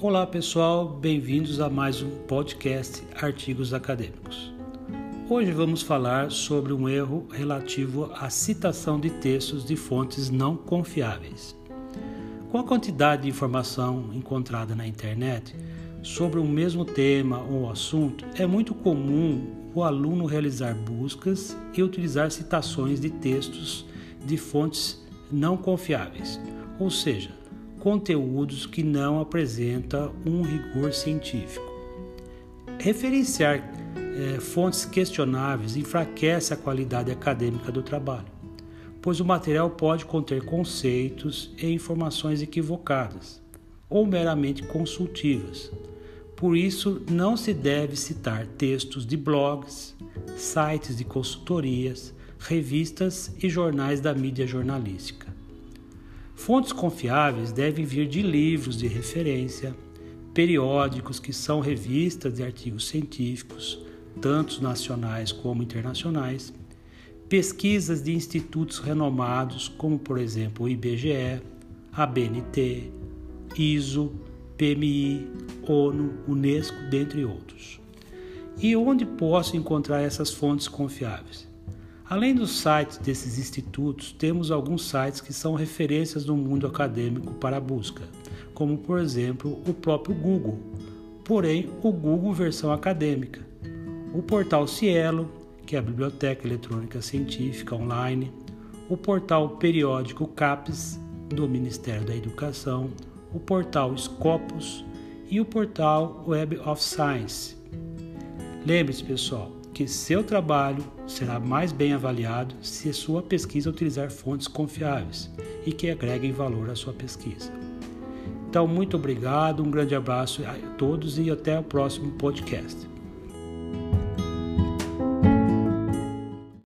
Olá pessoal, bem-vindos a mais um podcast Artigos Acadêmicos. Hoje vamos falar sobre um erro relativo à citação de textos de fontes não confiáveis. Com a quantidade de informação encontrada na internet sobre o mesmo tema ou assunto, é muito comum o aluno realizar buscas e utilizar citações de textos de fontes não confiáveis, ou seja, conteúdos que não apresentam um rigor científico. Referenciar é, fontes questionáveis enfraquece a qualidade acadêmica do trabalho, pois o material pode conter conceitos e informações equivocadas ou meramente consultivas. Por isso, não se deve citar textos de blogs, sites de consultorias, revistas e jornais da mídia jornalística. Fontes confiáveis devem vir de livros de referência, periódicos que são revistas de artigos científicos, tanto nacionais como internacionais, pesquisas de institutos renomados, como por exemplo o IBGE, a BNT, ISO, PMI, ONU, Unesco, dentre outros. E onde posso encontrar essas fontes confiáveis? Além dos sites desses institutos, temos alguns sites que são referências no mundo acadêmico para a busca, como por exemplo o próprio Google, porém o Google versão acadêmica, o portal Cielo, que é a Biblioteca Eletrônica Científica Online, o portal periódico CAPES, do Ministério da Educação, o portal Scopus e o portal Web of Science. Lembre-se, pessoal, que seu trabalho será mais bem avaliado se sua pesquisa utilizar fontes confiáveis e que agreguem valor à sua pesquisa. Então, muito obrigado, um grande abraço a todos e até o próximo podcast.